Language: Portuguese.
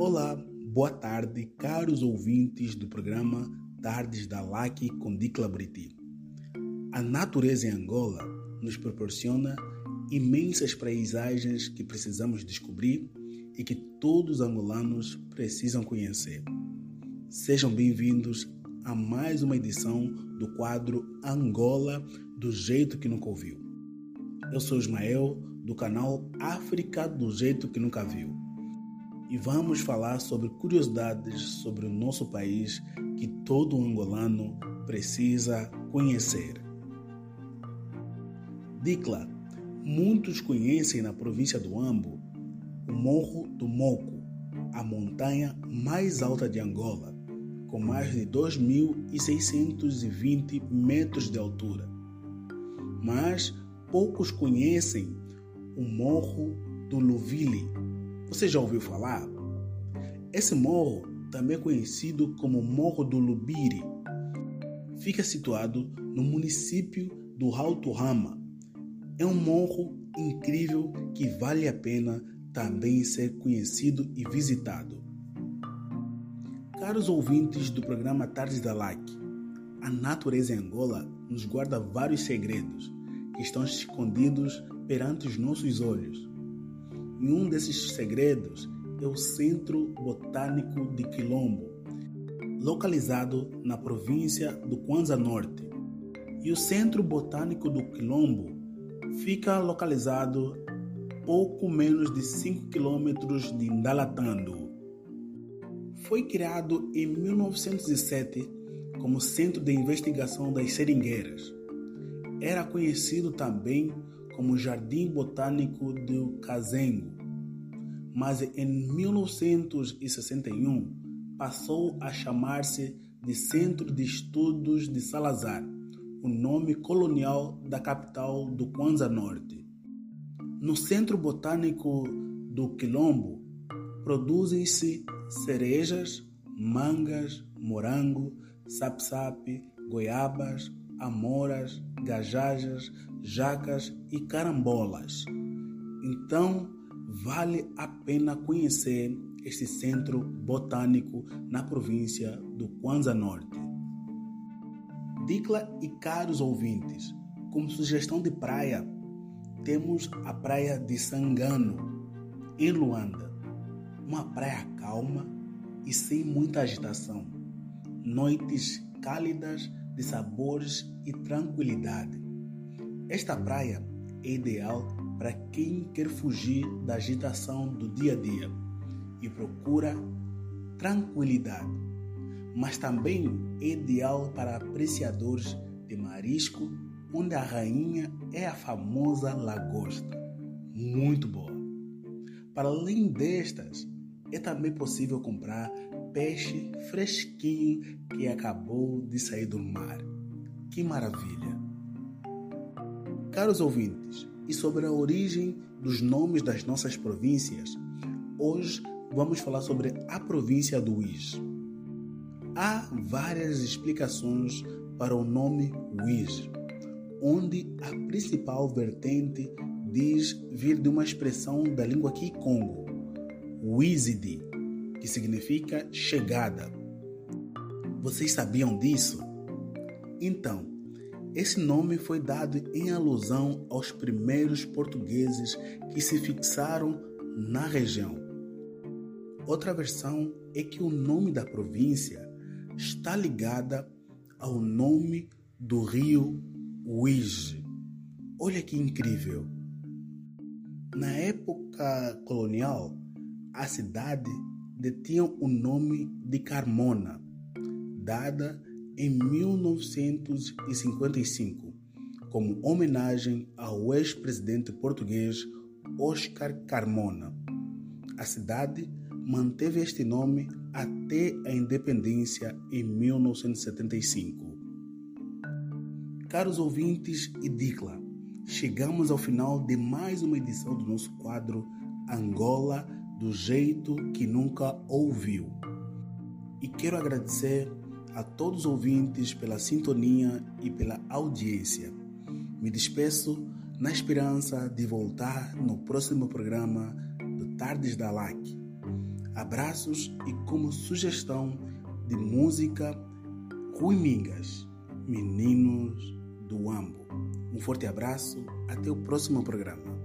Olá, boa tarde, caros ouvintes do programa Tardes da LAC com Dicla Briti. A natureza em Angola nos proporciona imensas paisagens que precisamos descobrir e que todos os angolanos precisam conhecer. Sejam bem-vindos a mais uma edição do quadro Angola do jeito que nunca ouviu. Eu sou Ismael, do canal África do jeito que nunca viu. E vamos falar sobre curiosidades sobre o nosso país que todo angolano precisa conhecer. Dicla, muitos conhecem na província do Ambo o Morro do Moco, a montanha mais alta de Angola, com mais de 2.620 metros de altura. Mas poucos conhecem o Morro do Luvili. Você já ouviu falar? Esse morro, também conhecido como Morro do Lubiri, fica situado no município do Alto Rama. É um morro incrível que vale a pena também ser conhecido e visitado. Caros ouvintes do programa Tardes da LAC, a natureza em Angola nos guarda vários segredos que estão escondidos perante os nossos olhos. E um desses segredos é o Centro Botânico de Quilombo, localizado na província do Kwanza Norte. E o Centro Botânico do Quilombo fica localizado pouco menos de 5 quilômetros de Ndalatando. Foi criado em 1907 como Centro de Investigação das Seringueiras. Era conhecido também como Jardim Botânico do Cazengo, mas em 1961 passou a chamar-se de Centro de Estudos de Salazar, o nome colonial da capital do Kwanza Norte. No Centro Botânico do Quilombo produzem-se cerejas, mangas, morango, sapsape, goiabas, amoras, gajajas, jacas e carambolas. Então, vale a pena conhecer este centro botânico na província do Kwanza Norte. Dicla e caros ouvintes, como sugestão de praia, temos a praia de Sangano, em Luanda. Uma praia calma e sem muita agitação. Noites cálidas de sabores e tranquilidade. Esta praia é ideal para quem quer fugir da agitação do dia a dia e procura tranquilidade, mas também é ideal para apreciadores de marisco, onde a rainha é a famosa lagosta, muito boa. Para além destas, é também possível comprar peixe fresquinho que acabou de sair do mar. Que maravilha! Caros ouvintes, e sobre a origem dos nomes das nossas províncias, hoje vamos falar sobre a província do Uís. Há várias explicações para o nome Uís, onde a principal vertente diz vir de uma expressão da língua Kikongo, Wizidi, que significa chegada. Vocês sabiam disso? Então, esse nome foi dado em alusão aos primeiros portugueses que se fixaram na região. Outra versão é que o nome da província está ligada ao nome do rio Uige. Olha que incrível! Na época colonial, a cidade detinha o nome de Carmona, dada em 1955 como homenagem ao ex-presidente português Oscar Carmona. A cidade manteve este nome até a independência em 1975. Caros ouvintes e Dicla, chegamos ao final de mais uma edição do nosso quadro Angola do jeito que nunca ouviu. E quero agradecer a todos os ouvintes pela sintonia e pela audiência. Me despeço na esperança de voltar no próximo programa do Tardes da LAC. Abraços e como sugestão de música Rui Mingas, Meninos do Ambo. Um forte abraço, até o próximo programa.